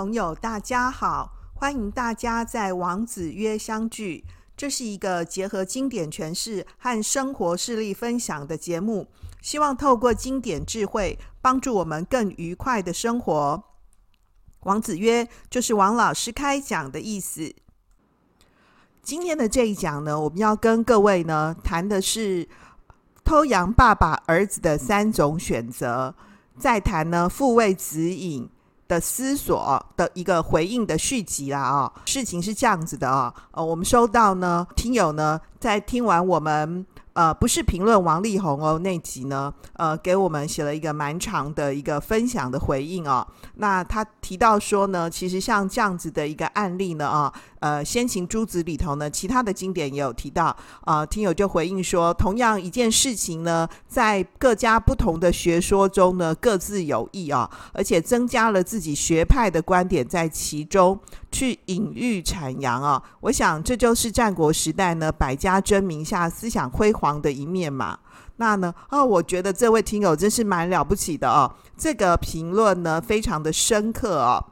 朋友，大家好，欢迎大家在王子约相聚。这是一个结合经典诠释和生活事例分享的节目，希望透过经典智慧，帮助我们更愉快的生活。王子约就是王老师开讲的意思。今天的这一讲呢，我们要跟各位呢谈的是偷羊爸爸儿子的三种选择，再谈呢父为子隐的思索的一个回应的续集啦啊，事情是这样子的啊，呃，我们收到呢听友呢在听完我们。呃，不是评论王力宏哦，那集呢，呃，给我们写了一个蛮长的一个分享的回应哦。那他提到说呢，其实像这样子的一个案例呢，啊，呃，先秦诸子里头呢，其他的经典也有提到啊，呃，听友就回应说，同样一件事情呢，在各家不同的学说中呢，各自有异啊，而且增加了自己学派的观点在其中。去隐喻阐扬啊，我想这就是战国时代呢百家争鸣下思想辉煌的一面嘛。那呢，哦，我觉得这位听友真是蛮了不起的哦，这个评论呢非常的深刻哦。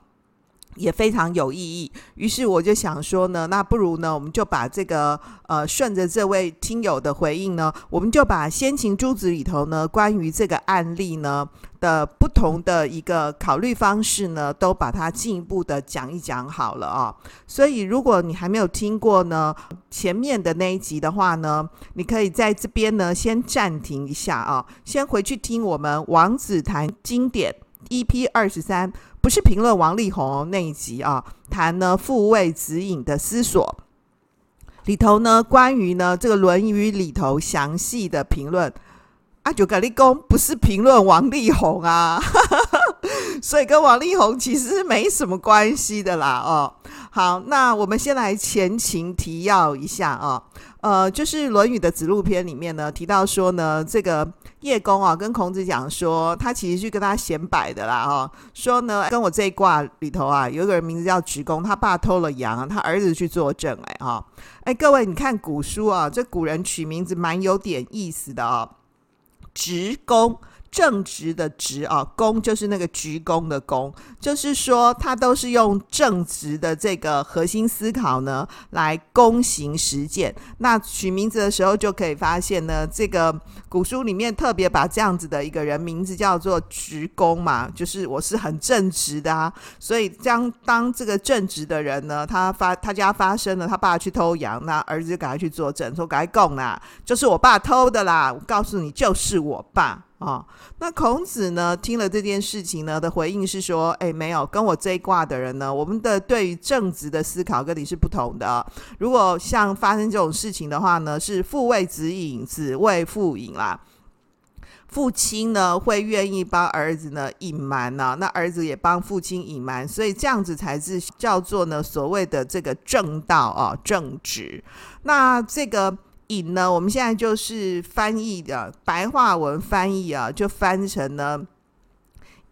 也非常有意义，于是我就想说呢，那不如呢，我们就把这个呃，顺着这位听友的回应呢，我们就把先秦诸子里头呢，关于这个案例呢的不同的一个考虑方式呢，都把它进一步的讲一讲好了啊。所以，如果你还没有听过呢前面的那一集的话呢，你可以在这边呢先暂停一下啊，先回去听我们王子谈经典 EP 二十三。不是评论王力宏那一集啊，谈呢复位指引的思索里头呢，关于呢这个《论语》里头详细的评论啊，就跟你讲不是评论王力宏啊，所以跟王力宏其实是没什么关系的啦哦。好，那我们先来前情提要一下啊，呃，就是《论语》的子路篇里面呢提到说呢这个。叶公啊，跟孔子讲说，他其实去跟他显摆的啦，哈，说呢，跟我这一卦里头啊，有一个人名字叫直公，他爸偷了羊，他儿子去作证，哎，哈，哎，各位，你看古书啊，这古人取名字蛮有点意思的哦，直公。正直的直啊，公就是那个鞠躬的躬，就是说他都是用正直的这个核心思考呢来躬行实践。那取名字的时候就可以发现呢，这个古书里面特别把这样子的一个人名字叫做鞠躬嘛，就是我是很正直的啊。所以将当这个正直的人呢，他发他家发生了他爸去偷羊，那儿子就赶快去作证，说赶快供啦，就是我爸偷的啦，我告诉你，就是我爸。啊、哦，那孔子呢，听了这件事情呢的回应是说，哎，没有跟我这一卦的人呢，我们的对于正直的思考跟你是不同的。如果像发生这种事情的话呢，是父为子隐，子为父隐啦。父亲呢会愿意帮儿子呢隐瞒呢，那儿子也帮父亲隐瞒，所以这样子才是叫做呢所谓的这个正道啊，正直。那这个。隐呢，我们现在就是翻译的白话文翻译啊，就翻成呢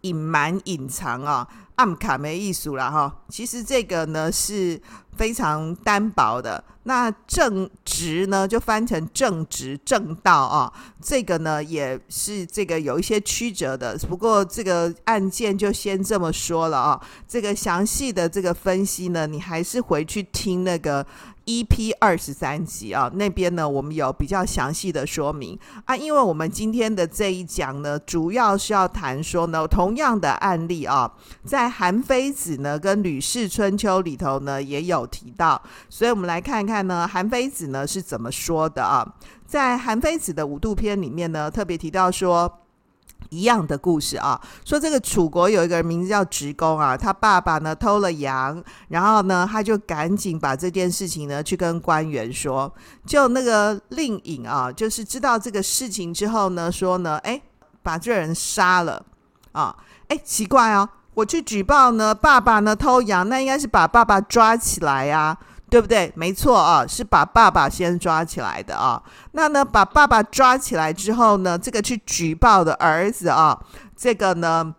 隐瞒、隐藏啊，暗卡没艺术了哈。其实这个呢是非常单薄的。那正直呢，就翻成正直、正道啊，这个呢也是这个有一些曲折的。不过这个案件就先这么说了啊。这个详细的这个分析呢，你还是回去听那个。EP 二十三集啊，那边呢，我们有比较详细的说明啊，因为我们今天的这一讲呢，主要是要谈说呢，同样的案例啊，在韩非子呢跟吕氏春秋里头呢也有提到，所以我们来看看呢，韩非子呢是怎么说的啊，在韩非子的五度篇里面呢，特别提到说。一样的故事啊，说这个楚国有一个人名字叫直公啊，他爸爸呢偷了羊，然后呢他就赶紧把这件事情呢去跟官员说，就那个令尹啊，就是知道这个事情之后呢，说呢，哎，把这人杀了。啊，哎，奇怪哦，我去举报呢，爸爸呢偷羊，那应该是把爸爸抓起来呀。对不对？没错啊，是把爸爸先抓起来的啊。那呢，把爸爸抓起来之后呢，这个去举报的儿子啊，这个呢，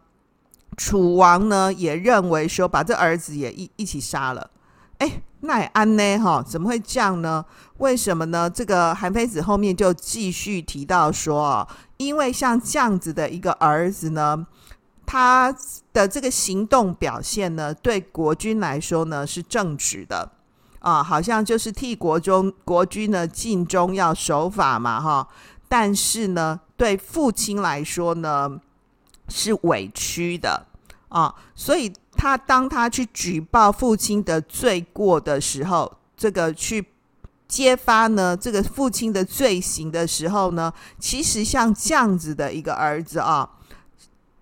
楚王呢也认为说，把这儿子也一一起杀了。哎，那也安呢？哈，怎么会这样呢？为什么呢？这个韩非子后面就继续提到说啊，因为像这样子的一个儿子呢。他的这个行动表现呢，对国君来说呢是正直的啊，好像就是替国中国君呢尽忠要守法嘛哈。但是呢，对父亲来说呢是委屈的啊，所以他当他去举报父亲的罪过的时候，这个去揭发呢这个父亲的罪行的时候呢，其实像这样子的一个儿子啊。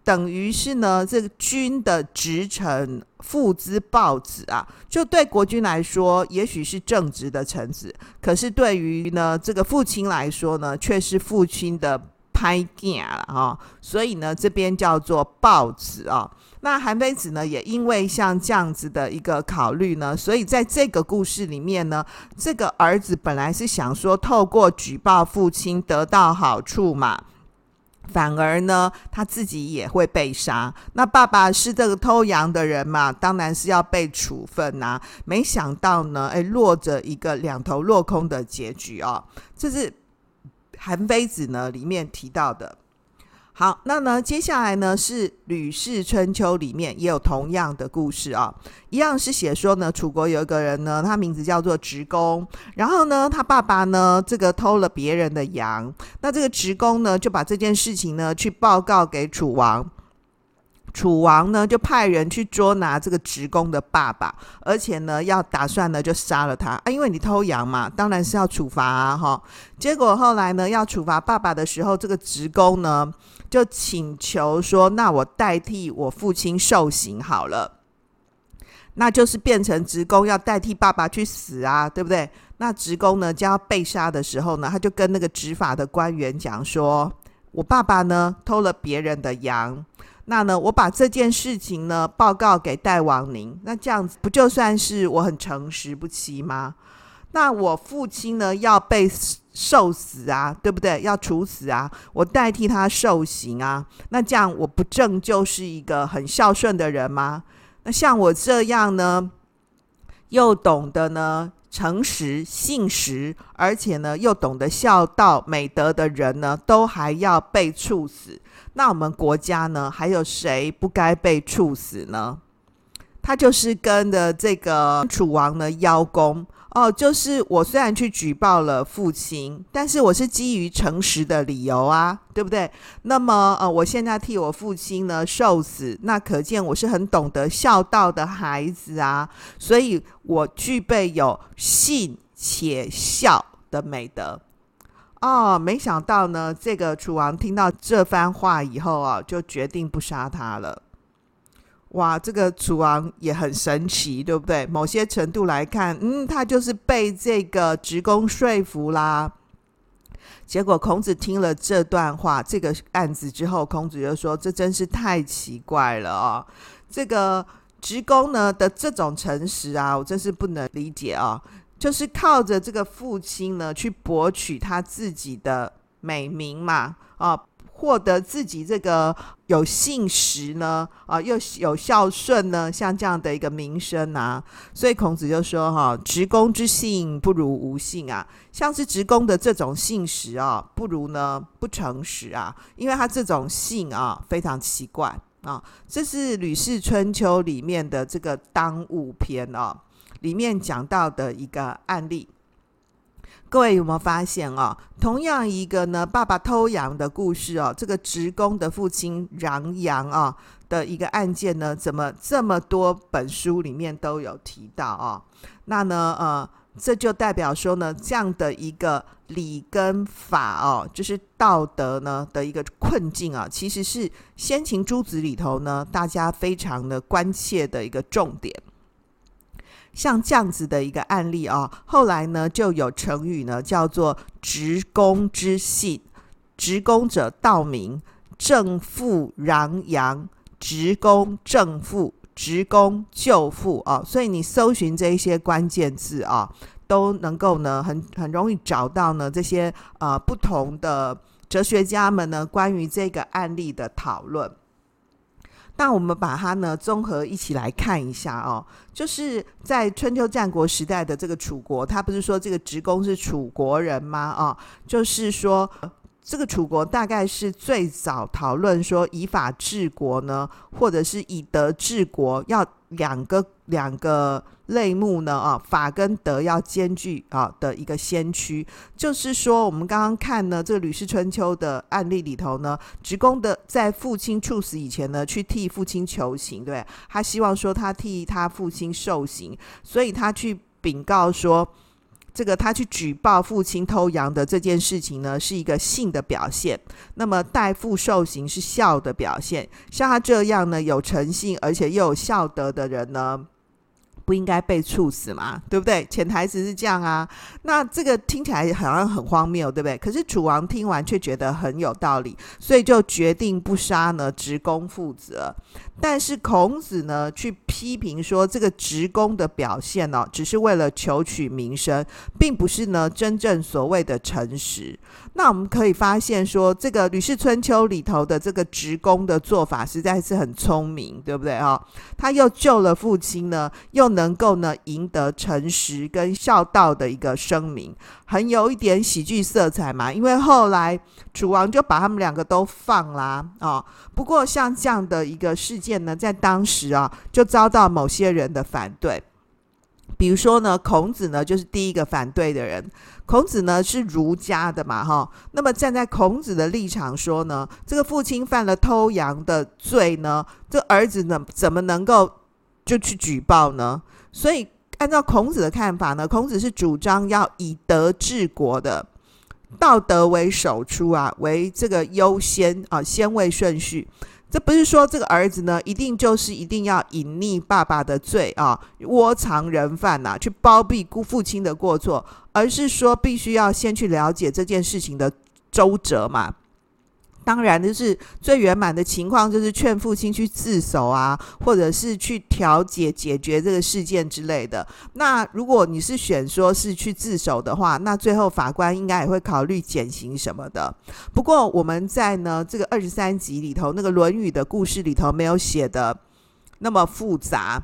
等于是呢，这个君的直臣，父之暴子啊，就对国君来说，也许是正直的臣子，可是对于呢这个父亲来说呢，却是父亲的拍囝了哈。所以呢，这边叫做暴子啊。那韩非子呢，也因为像这样子的一个考虑呢，所以在这个故事里面呢，这个儿子本来是想说，透过举报父亲得到好处嘛。反而呢，他自己也会被杀。那爸爸是这个偷羊的人嘛，当然是要被处分呐、没想到呢，哎，落着一个两头落空的结局哦。这是韩非子呢里面提到的。好，那呢，接下来呢是《吕氏春秋》里面也有同样的故事啊，一样是写说呢，楚国有一个人呢，他名字叫做直公，然后呢，他爸爸呢这个偷了别人的羊，那这个职工呢就把这件事情呢去报告给楚王。楚王呢，就派人去捉拿这个职工的爸爸，而且呢，要打算呢就杀了他啊，因为你偷羊嘛，当然是要处罚啊，哈。结果后来呢，要处罚爸爸的时候，这个职工呢就请求说：“那我代替我父亲受刑好了。”那就是变成职工要代替爸爸去死啊，对不对？那职工呢将要被杀的时候呢，他就跟那个执法的官员讲说：“我爸爸呢偷了别人的羊。”那呢，我把这件事情呢报告给大王您，那这样子不就算是我很诚实不欺吗？那我父亲呢要被受死啊，对不对？要处死啊，我代替他受刑啊，那这样我不正就是一个很孝顺的人吗？那像我这样呢，又懂得呢诚实信实，而且呢又懂得孝道美德的人呢，都还要被处死。那我们国家呢，还有谁不该被处死呢？他就是跟着这个楚王呢邀功哦，就是我虽然去举报了父亲，但是我是基于诚实的理由啊，对不对？那么呃，我现在替我父亲呢受死，那可见我是很懂得孝道的孩子啊，所以我具备有信且孝的美德。哦，没想到呢，这个楚王听到这番话以后啊，就决定不杀他了。哇，这个楚王也很神奇，对不对？某些程度来看，嗯，他就是被这个职工说服啦。结果孔子听了这段话，这个案子之后，孔子就说：“这真是太奇怪了哦。这个职工呢的这种诚实啊，我真是不能理解啊。”就是靠着这个父亲呢，去博取他自己的美名嘛，啊，获得自己这个有信实呢，啊，又有孝顺呢，像这样的一个名声啊，所以孔子就说哈、啊，直公之信不如无信啊，像是直公的这种信实啊，不如呢不诚实啊，因为他这种信啊非常奇怪啊，这是《吕氏春秋》里面的这个当务篇啊。里面讲到的一个案例，各位有没有发现哦？同样一个呢，爸爸偷羊的故事哦，这个职工的父亲禳羊啊的一个案件呢，怎么这么多本书里面都有提到啊？那呢，呃，这就代表说呢，这样的一个理跟法哦，就是道德呢的一个困境啊，其实是先秦诸子里头呢，大家非常的关切的一个重点。像这样子的一个案例啊，后来呢就有成语呢，叫做“直公之信”。直公者道名，正父攘阳，直公正父，直公救父啊。所以你搜寻这一些关键字啊，都能够呢很很容易找到呢这些呃不同的哲学家们呢关于这个案例的讨论。那我们把它呢综合一起来看一下哦，就是在春秋战国时代的这个楚国，他不是说这个职公是楚国人吗？啊、哦，就是说这个楚国大概是最早讨论说以法治国呢，或者是以德治国，要两个两个类目呢啊，法跟德要兼具啊的一个先驱。就是说，我们刚刚看呢，这个《吕氏春秋》的案例里头呢，职工的在父亲处死以前呢，去替父亲求情，对，他希望说他替他父亲受刑，所以他去禀告说。这个他去举报父亲偷羊的这件事情呢，是一个信的表现。那么代父受刑是孝的表现。像他这样呢，有诚信而且又有孝德的人呢，不应该被处死嘛？对不对？潜台词是这样啊。那这个听起来好像很荒谬，对不对？可是楚王听完却觉得很有道理，所以就决定不杀呢职工父子。但是孔子呢，去批评说，这个职工的表现呢、哦，只是为了求取名声，并不是呢真正所谓的诚实。那我们可以发现说，这个《吕氏春秋》里头的这个职工的做法，实在是很聪明，对不对啊、哦？他又救了父亲呢，又能够呢赢得诚实跟孝道的一个声名，很有一点喜剧色彩嘛。因为后来楚王就把他们两个都放啦啊、哦。不过像这样的一个事件。呢，在当时啊，就遭到某些人的反对。比如说呢，孔子呢，就是第一个反对的人。孔子呢是儒家的嘛，哈。那么站在孔子的立场说呢，这个父亲犯了偷羊的罪呢，这儿子呢怎么能够就去举报呢？所以按照孔子的看法呢，孔子是主张要以德治国的，道德为首出啊，为这个优先啊，先位顺序。这不是说这个儿子呢，一定就是一定要隐匿爸爸的罪啊，窝藏人犯呐、去包庇姑父亲的过错，而是说必须要先去了解这件事情的周折嘛。当然，就是最圆满的情况，就是劝父亲去自首啊，或者是去调解解决这个事件之类的。那如果你是选说是去自首的话，那最后法官应该也会考虑减刑什么的。不过我们在呢这个二十三集里头，那个《论语》的故事里头没有写的那么复杂。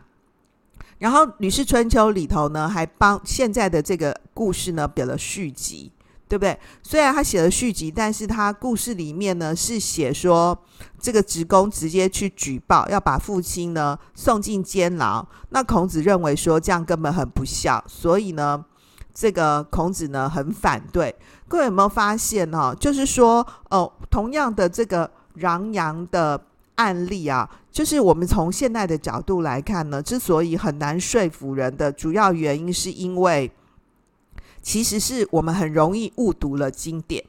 然后《吕氏春秋》里头呢，还帮现在的这个故事呢写了续集。对不对？虽然他写了续集，但是他故事里面呢是写说，这个职工直接去举报，要把父亲呢送进监牢。那孔子认为说这样根本很不孝，所以呢，这个孔子呢很反对。各位有没有发现哈、就是说哦，同样的这个穰阳的案例啊，就是我们从现代的角度来看呢，之所以很难说服人的主要原因，是因为。其实是我们很容易误读了经典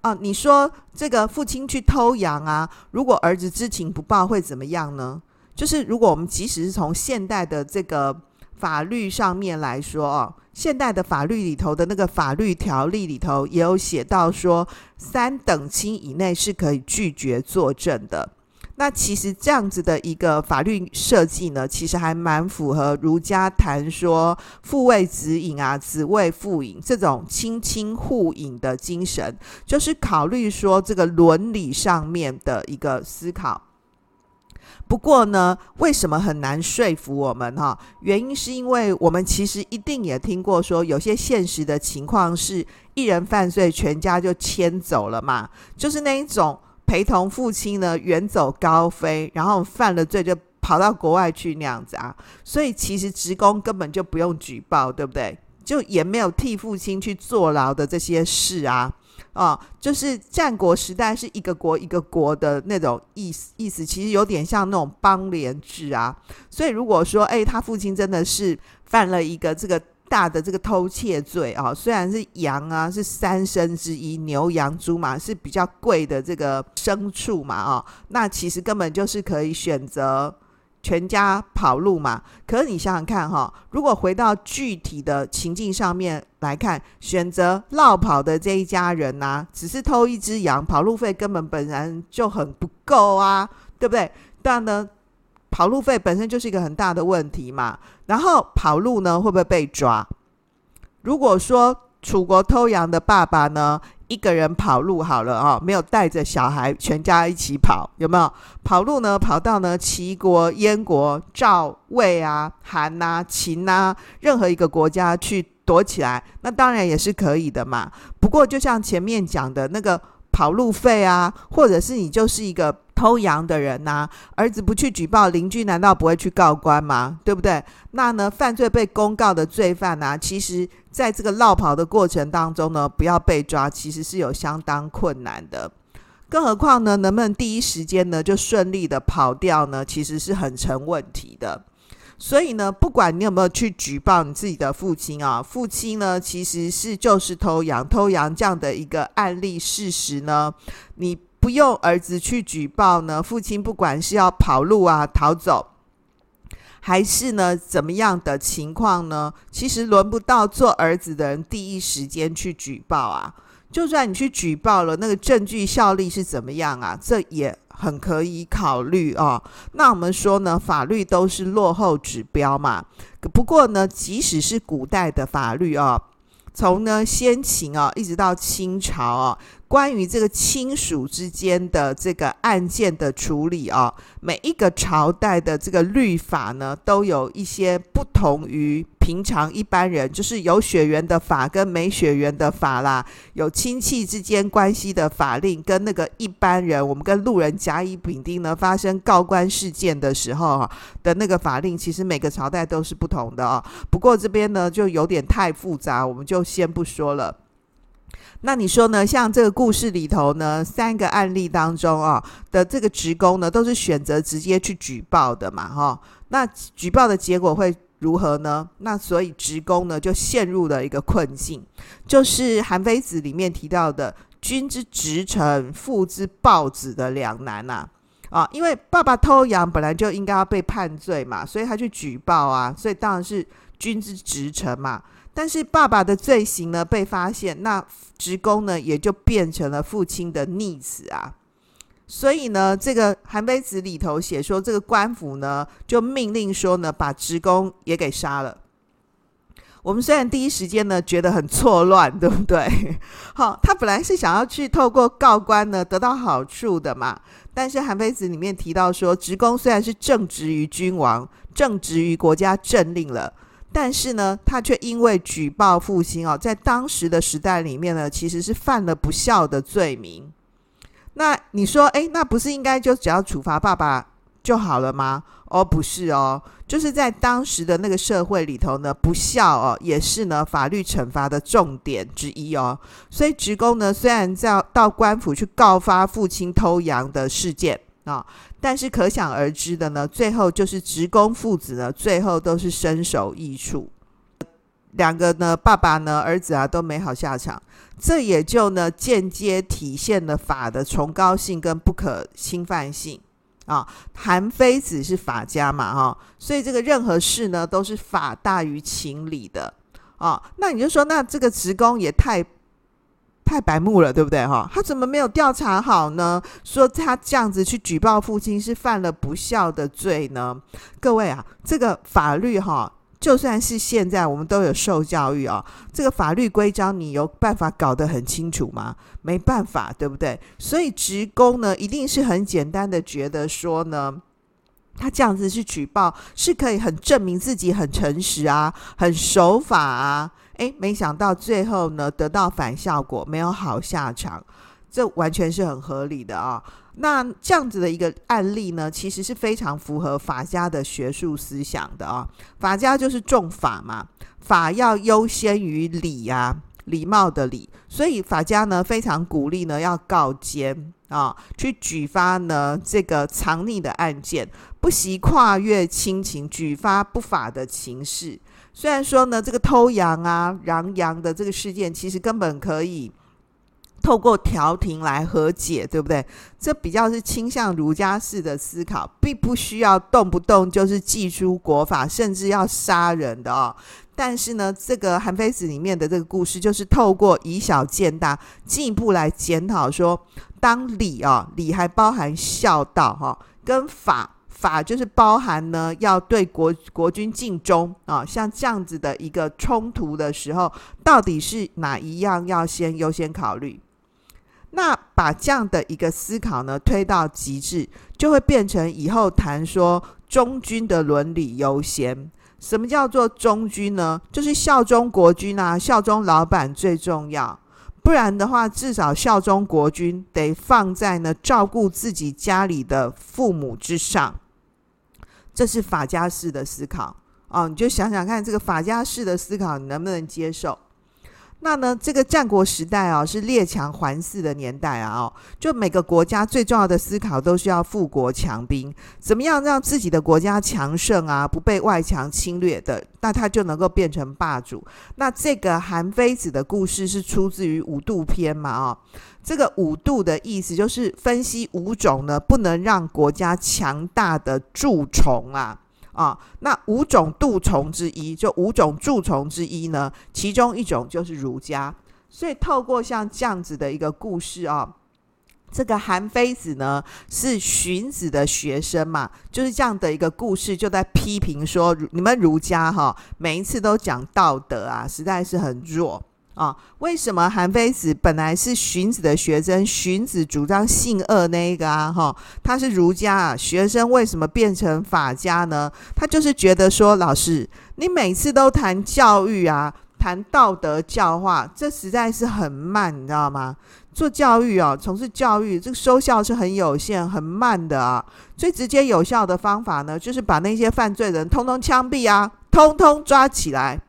啊！你说这个父亲去偷羊啊，如果儿子知情不报会怎么样呢？就是如果我们即使是从现代的这个法律上面来说啊，现代的法律里头的那个法律条例里头也有写到说，三等亲以内是可以拒绝作证的。那其实这样子的一个法律设计呢，其实还蛮符合儒家谈说父为子隐啊，子为父隐这种亲亲互隐的精神，就是考虑说这个伦理上面的一个思考。不过呢，为什么很难说服我们哈？原因是因为我们其实一定也听过说，有些现实的情况是一人犯罪，全家就迁走了嘛，就是那一种。陪同父亲呢远走高飞，然后犯了罪就跑到国外去那样子啊，所以其实职工根本就不用举报，对不对？就也没有替父亲去坐牢的这些事啊，啊，就是战国时代是一个国一个国的那种意思，意思其实有点像那种邦联制啊。所以如果说，哎，他父亲真的是犯了一个这个。大的这个偷窃罪啊，虽然是羊啊，是三牲之一，牛羊猪马是比较贵的这个牲畜嘛啊，那其实根本就是可以选择全家跑路嘛。可是你想想看哈，如果回到具体的情境上面来看，选择落跑的这一家人呐、只是偷一只羊，跑路费根本本来就很不够啊，对不对？但呢。跑路费本身就是一个很大的问题嘛，然后跑路呢会不会被抓？如果说楚国偷羊的爸爸呢一个人跑路好了啊、哦，没有带着小孩全家一起跑，有没有？跑路呢跑到呢齐国、燕国、赵、魏啊、韩啊、秦啊任何一个国家去躲起来，那当然也是可以的嘛。不过就像前面讲的那个。跑路费啊，或者是你就是一个偷羊的人呐、儿子不去举报，邻居难道不会去告官吗？对不对？那呢，犯罪被公告的罪犯呢、其实在这个落跑的过程当中呢，不要被抓，其实是有相当困难的。更何况呢，能不能第一时间呢就顺利的跑掉呢？其实是很成问题的。所以呢，不管你有没有去举报你自己的父亲啊，父亲呢其实是就是偷羊，偷羊这样的一个案例事实呢，你不用儿子去举报呢，父亲不管是要跑路啊、逃走，还是呢怎么样的情况呢，其实轮不到做儿子的人第一时间去举报啊。就算你去举报了，那个证据效力是怎么样啊？这也很可以考虑哦。那我们说呢，法律都是落后指标嘛。不过呢，即使是古代的法律啊、哦，从呢先秦啊、哦，一直到清朝啊、哦。关于这个亲属之间的这个案件的处理啊，每一个朝代的这个律法呢，都有一些不同于平常一般人，就是有血缘的法跟没血缘的法啦，有亲戚之间关系的法令跟那个一般人，我们跟路人甲乙丙丁呢发生告官事件的时候的那个法令，其实每个朝代都是不同的啊。不过这边呢就有点太复杂，我们就先不说了。那你说呢？像这个故事里头呢，三个案例当中啊的这个职工呢，都是选择直接去举报的嘛，哈。那举报的结果会如何呢？那所以职工呢就陷入了一个困境，就是《韩非子》里面提到的“君之直臣，父之暴子”的两难呐。啊，因为爸爸偷羊本来就应该要被判罪嘛，所以他去举报啊，所以当然是君之直臣嘛。但是爸爸的罪行呢被发现，那职工呢也就变成了父亲的逆子啊。所以呢，这个《韩非子》里头写说，这个官府呢就命令说呢，把职工也给杀了。我们虽然第一时间呢觉得很错乱，对不对？好，他本来是想要去透过告官呢得到好处的嘛。但是《韩非子》里面提到说，职工虽然是正直于君王，正直于国家政令了。但是呢，他却因为举报父亲哦，在当时的时代里面呢，其实是犯了不孝的罪名。那你说，诶，那不是应该就只要处罚爸爸就好了吗？哦，不是哦，就是在当时的那个社会里头呢，不孝哦，也是呢法律惩罚的重点之一哦。所以职工呢，虽然在到官府去告发父亲偷羊的事件。啊、但是可想而知的呢，最后就是职工父子呢，最后都是身首异处，两个呢，爸爸呢，儿子啊，都没好下场。这也就呢，间接体现了法的崇高性跟不可侵犯性啊。韩非子是法家嘛，哈、所以这个任何事呢，都是法大于情理的啊。那你就说，那这个职工也太……太白目了，对不对哈？他怎么没有调查好呢？说他这样子去举报父亲是犯了不孝的罪呢？各位啊，这个法律哈，就算是现在我们都有受教育啊，这个法律规章你有办法搞得很清楚吗？没办法，对不对？所以职工呢，一定是很简单的觉得说呢，他这样子去举报是可以很证明自己很诚实啊，很守法啊。诶，没想到最后呢，得到反效果，没有好下场，这完全是很合理的啊。那这样子的一个案例呢，其实是非常符合法家的学术思想的啊。法家就是重法嘛，法要优先于礼啊，礼貌的礼。所以法家呢，非常鼓励呢，要告奸啊，去举发呢这个藏匿的案件，不惜跨越亲情，举发不法的情事。虽然说呢，这个偷羊啊、瓤羊的这个事件，其实根本可以透过调停来和解，对不对？这比较是倾向儒家式的思考，并不需要动不动就是祭出国法，甚至要杀人的哦。但是呢，这个《韩非子》里面的这个故事，就是透过以小见大，进一步来检讨说，当礼啊，礼还包含孝道哈，跟法。法就是包含呢，要对国国君尽忠啊，像这样子的一个冲突的时候，到底是哪一样要先优先考虑？那把这样的一个思考呢推到极致，就会变成以后谈说忠君的伦理优先。什么叫做忠君呢？就是效忠国君啊，效忠老板最重要。不然的话，至少效忠国君得放在呢照顾自己家里的父母之上。这是法家式的思考哦，你就想想看，这个法家式的思考你能不能接受？那呢，这个战国时代啊，是列强环伺的年代啊，哦，就每个国家最重要的思考都是要富国强兵，怎么样让自己的国家强盛啊，不被外强侵略的，那他就能够变成霸主。那这个韩非子的故事是出自于《五度篇》嘛，哦，这个五度的意思就是分析五种呢，不能让国家强大的蛀虫啊。啊，那五种蛀虫之一，就五种蛀虫之一呢，其中一种就是儒家。所以透过像这样子的一个故事啊，这个韩非子呢是荀子的学生嘛，就是这样的一个故事，就在批评说你们儒家哈，每一次都讲道德啊，实在是很弱。啊，为什么韩非子本来是荀子的学生？荀子主张性恶那一个啊，哈，他是儒家啊，学生为什么变成法家呢？他就是觉得说，老师，你每次都谈教育啊，谈道德教化，这实在是很慢，你知道吗？做教育啊，从事教育，这个收效是很有限、很慢的啊。最直接有效的方法呢，就是把那些犯罪人通通枪毙啊，通通抓起来。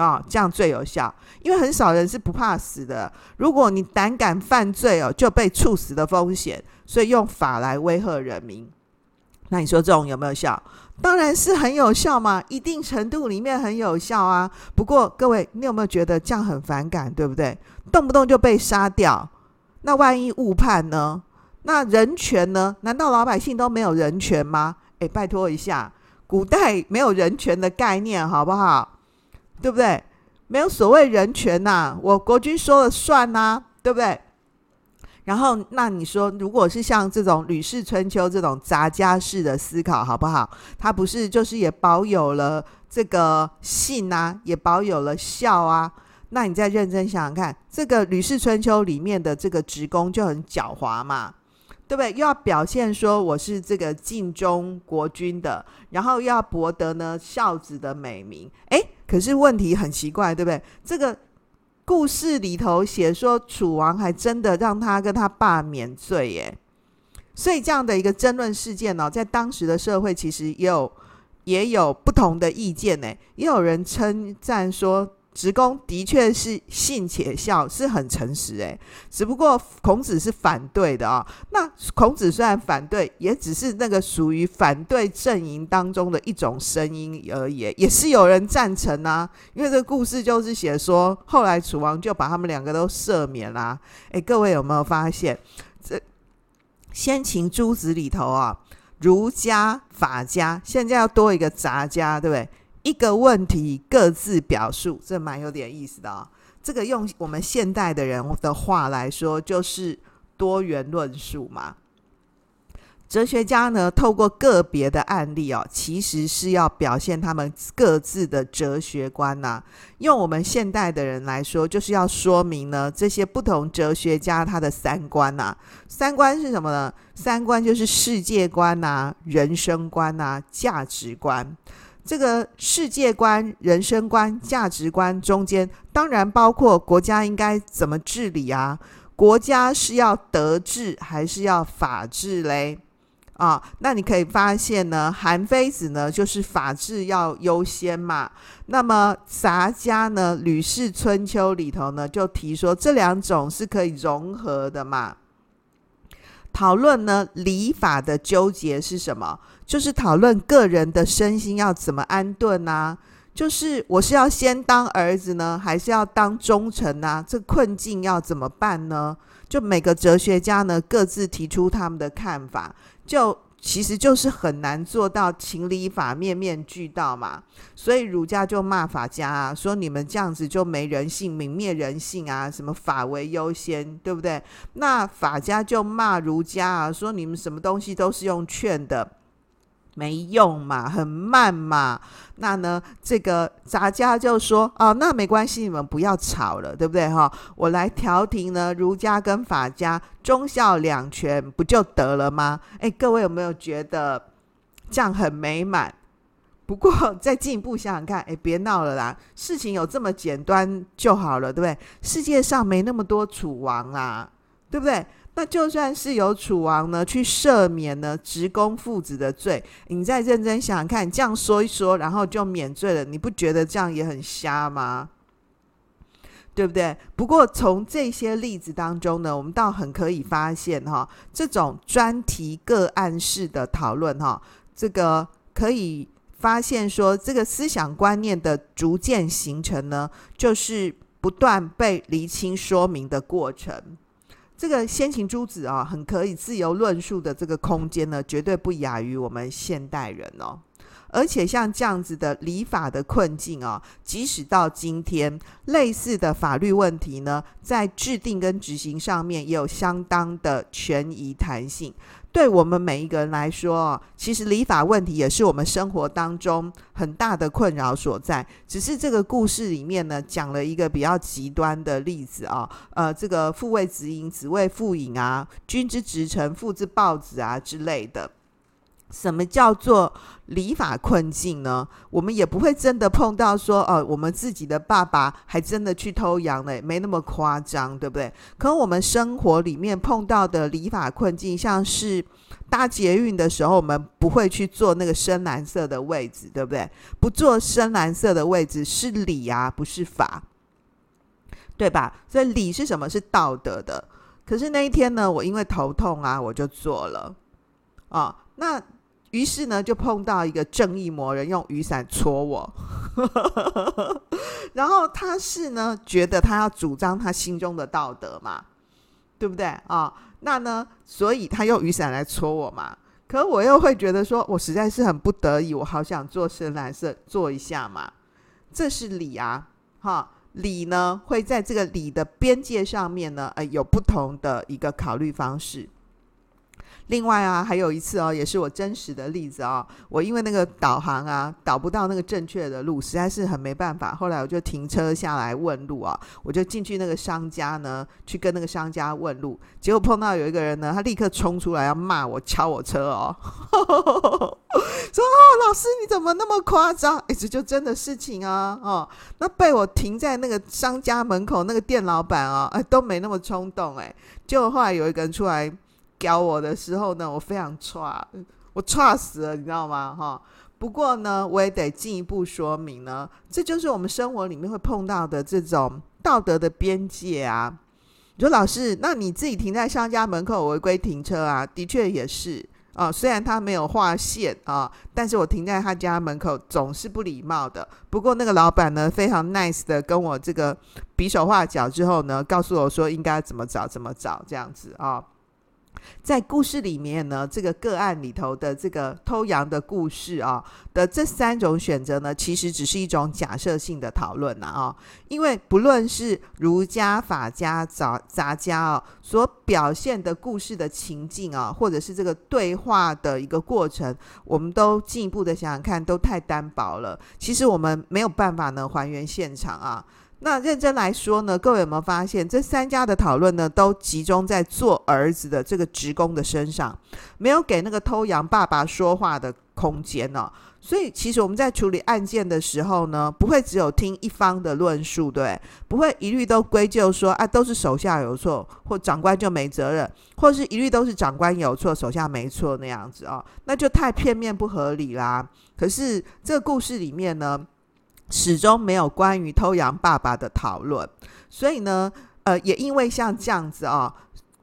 啊、这样最有效，因为很少人是不怕死的。如果你胆敢犯罪哦，就被处死的风险，所以用法来威吓人民。那你说这种有没有效？当然是很有效嘛，一定程度里面很有效啊。不过各位，你有没有觉得这样很反感，对不对？动不动就被杀掉，那万一误判呢？那人权呢？难道老百姓都没有人权吗？诶，拜托一下，古代没有人权的概念，好不好？对不对？没有所谓人权呐、我国君说了算呐、对不对？然后，那你说，如果是像这种《吕氏春秋》这种杂家式的思考，好不好？他不是就是也保有了这个信啊，也保有了孝啊？那你再认真想想看，这个《吕氏春秋》里面的这个职工就很狡猾嘛。对不对？又要表现说我是这个尽忠国君的，然后又要博得呢孝子的美名。诶，可是问题很奇怪，对不对？这个故事里头写说楚王还真的让他跟他爸免罪耶。所以这样的一个争论事件呢、在当时的社会其实也有也有不同的意见呢。也有人称赞说。职工的确是信且孝，是很诚实诶。只不过孔子是反对的啊、那孔子虽然反对，也只是那个属于反对阵营当中的一种声音而已，也是有人赞成啊。因为这个故事就是写说，后来楚王就把他们两个都赦免啦。诶，各位有没有发现，这先秦诸子里头啊，儒家、法家，现在要多一个杂家，对不对？一个问题各自表述，这蛮有点意思的啊、这个用我们现代的人的话来说，就是多元论述嘛。哲学家呢，透过个别的案例哦，其实是要表现他们各自的哲学观呐、用我们现代的人来说，就是要说明呢，这些不同哲学家他的三观呐、三观是什么呢？三观就是世界观呐、人生观呐、价值观。这个世界观、人生观、价值观中间，当然包括国家应该怎么治理啊？国家是要德治还是要法治嘞？啊，那你可以发现呢，韩非子呢就是法治要优先嘛。那么杂家呢，《吕氏春秋》里头呢就提说，这两种是可以融合的嘛。讨论呢，礼法的纠结是什么？就是讨论个人的身心要怎么安顿啊？就是我是要先当儿子呢，还是要当忠臣啊？这困境要怎么办呢？就每个哲学家呢，各自提出他们的看法，就。其实就是很难做到情理法面面俱到嘛，所以儒家就骂法家啊，说你们这样子就没人性，泯灭人性啊，什么法为优先，对不对？那法家就骂儒家啊，说你们什么东西都是用劝的。没用嘛，很慢嘛。那呢，这个杂家就说：“哦，那没关系，你们不要吵了，对不对？哈，我来调停呢，儒家跟法家忠孝两全，不就得了吗？哎，各位有没有觉得这样很美满？不过再进一步想想看，哎，别闹了啦，事情有这么简单就好了，对不对？世界上没那么多楚王啦，对不对？那就算是有楚王呢，去赦免呢执公父子的罪，你再认真想想看，这样说一说，然后就免罪了，你不觉得这样也很瞎吗？对不对？不过从这些例子当中呢，我们倒很可以发现哈，这种专题个案式的讨论哈，这个可以发现说，这个思想观念的逐渐形成呢，就是不断被厘清说明的过程。这个先秦诸子啊，很可以自由论述的这个空间呢，绝对不亚于我们现代人哦。而且像这样子的礼法的困境啊，即使到今天，类似的法律问题呢，在制定跟执行上面也有相当的权宜弹性。对我们每一个人来说，其实礼法问题也是我们生活当中很大的困扰所在。只是这个故事里面呢，讲了一个比较极端的例子啊，呃，这个父为子隐，子为父隐啊，君之直臣，父之暴子啊之类的。什么叫做礼法困境呢？我们也不会真的碰到说，哦，我们自己的爸爸还真的去偷羊嘞，没那么夸张，对不对？可我们生活里面碰到的礼法困境，像是搭捷运的时候，我们不会去坐那个深蓝色的位置，对不对？不坐深蓝色的位置是礼啊，不是法，对吧？所以礼是什么？是道德的。可是那一天呢，我因为头痛啊，我就坐了啊，那。于是呢，就碰到一个正义魔人用雨伞戳我，然后他是呢觉得他要主张他心中的道德嘛，对不对啊？那呢，所以他用雨伞来戳我嘛。可我又会觉得说，我实在是很不得已，我好想做深蓝色做一下嘛。这是礼啊，哈，哦，礼呢会在这个礼的边界上面呢，呃，有不同的一个考虑方式。另外啊，还有一次哦，也是我真实的例子哦。我因为那个导航啊，导不到那个正确的路，实在是很没办法。后来我就停车下来问路啊，我就进去那个商家呢，去跟那个商家问路。结果碰到有一个人呢，他立刻冲出来要骂我，敲我车哦，说哦，老师你怎么那么夸张？哎，这就真的事情啊，哦，那被我停在那个商家门口，那个店老板啊，哎，都没那么冲动哎。结果后来有一个人出来。教我的时候呢，我非常差，我差死了，你知道吗？哈，不过呢，我也得进一步说明呢，这就是我们生活里面会碰到的这种道德的边界啊。你说老师，那你自己停在商家门口违规停车啊？的确也是啊，虽然他没有划线啊，但是我停在他家门口总是不礼貌的。不过那个老板呢，非常 nice 的跟我这个比手画脚之后呢，告诉我说应该怎么找怎么找这样子啊。在故事里面呢，这个个案里头的这个偷羊的故事啊的这三种选择呢，其实只是一种假设性的讨论呐啊，因为不论是儒家、法家、杂杂家啊所表现的故事的情境啊，或者是这个对话的一个过程，我们都进一步的想想看，都太单薄了。其实我们没有办法呢还原现场啊。那认真来说呢，各位有没有发现，这三家的讨论呢，都集中在做儿子的这个职工的身上，没有给那个偷羊爸爸说话的空间呢、所以，其实我们在处理案件的时候呢，不会只有听一方的论述，对，不会一律都归咎说啊，都是手下有错，或长官就没责任，或是一律都是长官有错，手下没错那样子、哦，那就太片面不合理啦。可是这个故事里面呢，始终没有关于偷羊爸爸的讨论，所以呢，呃，也因为像这样子啊，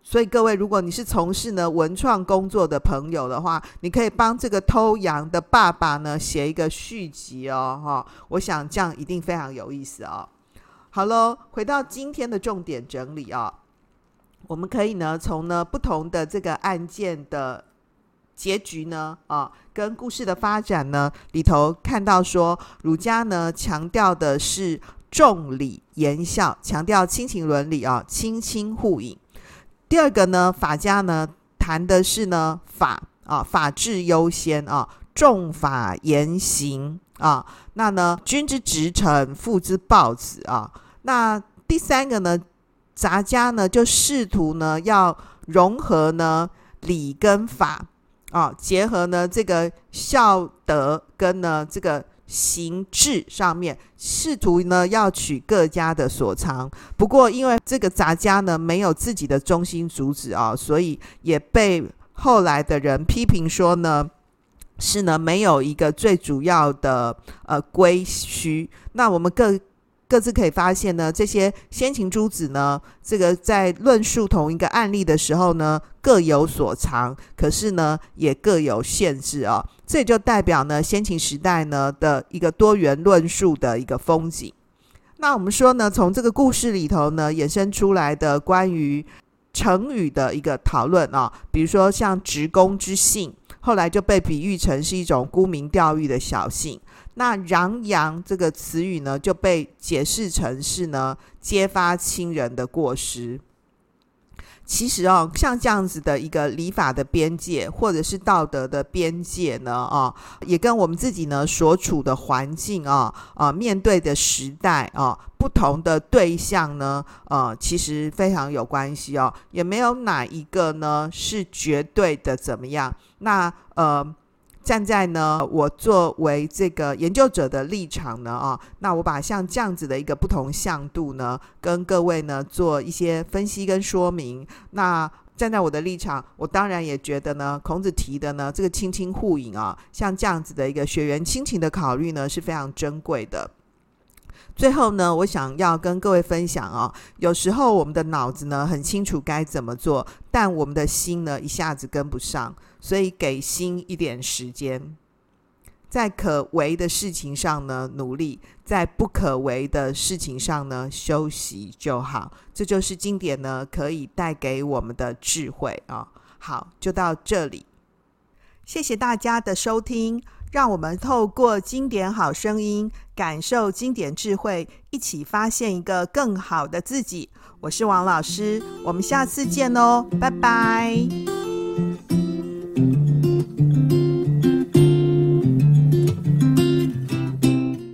所以各位，如果你是从事呢文创工作的朋友的话，你可以帮这个偷羊的爸爸呢写一个续集哦，哈，我想这样一定非常有意思哦。好喽，回到今天的重点整理啊，我们可以呢从呢不同的这个案件的。结局呢？啊，跟故事的发展呢里头看到说，儒家呢强调的是重礼严孝，强调亲情伦理啊，亲亲互隐。第二个呢，法家呢谈的是呢法啊，法治优先啊，重法严刑啊。那呢，君之直臣，父之暴子啊。那第三个呢，杂家呢就试图呢要融合呢礼跟法。啊，结合呢这个孝德跟呢这个行制上面，试图呢要取各家的所长。不过因为这个杂家呢没有自己的中心主旨啊，所以也被后来的人批评说呢。是呢，没有一个最主要的呃归虚。那我们各各自可以发现呢，这些先秦诸子呢，这个在论述同一个案例的时候呢，各有所长，可是呢，也各有限制啊、哦。这也就代表呢，先秦时代呢的一个多元论述的一个风景。那我们说呢，从这个故事里头呢，衍生出来的关于成语的一个讨论啊、比如说像职工之信。后来就被比喻成是一种沽名钓誉的小信。那攘阳这个词语呢，就被解释成是呢揭发亲人的过失。其实哦，像这样子的一个礼法的边界，或者是道德的边界呢，啊，也跟我们自己呢所处的环境啊，啊，面对的时代啊，不同的对象呢，呃，其实非常有关系哦。也没有哪一个呢是绝对的怎么样。那呃。站在呢，我作为这个研究者的立场呢，啊，那我把像这样子的一个不同向度呢，跟各位呢做一些分析跟说明。那站在我的立场，我当然也觉得呢，孔子提的呢这个亲亲互饮啊，像这样子的一个血缘亲情的考虑呢，是非常珍贵的。最后呢，我想要跟各位分享啊，有时候我们的脑子呢很清楚该怎么做，但我们的心呢一下子跟不上，所以给心一点时间，在可为的事情上呢努力，在不可为的事情上呢休息就好。这就是经典呢可以带给我们的智慧啊。好，就到这里，谢谢大家的收听。让我们透过经典好声音，感受经典智慧，一起发现一个更好的自己。我是王老师，我们下次见哦，拜拜。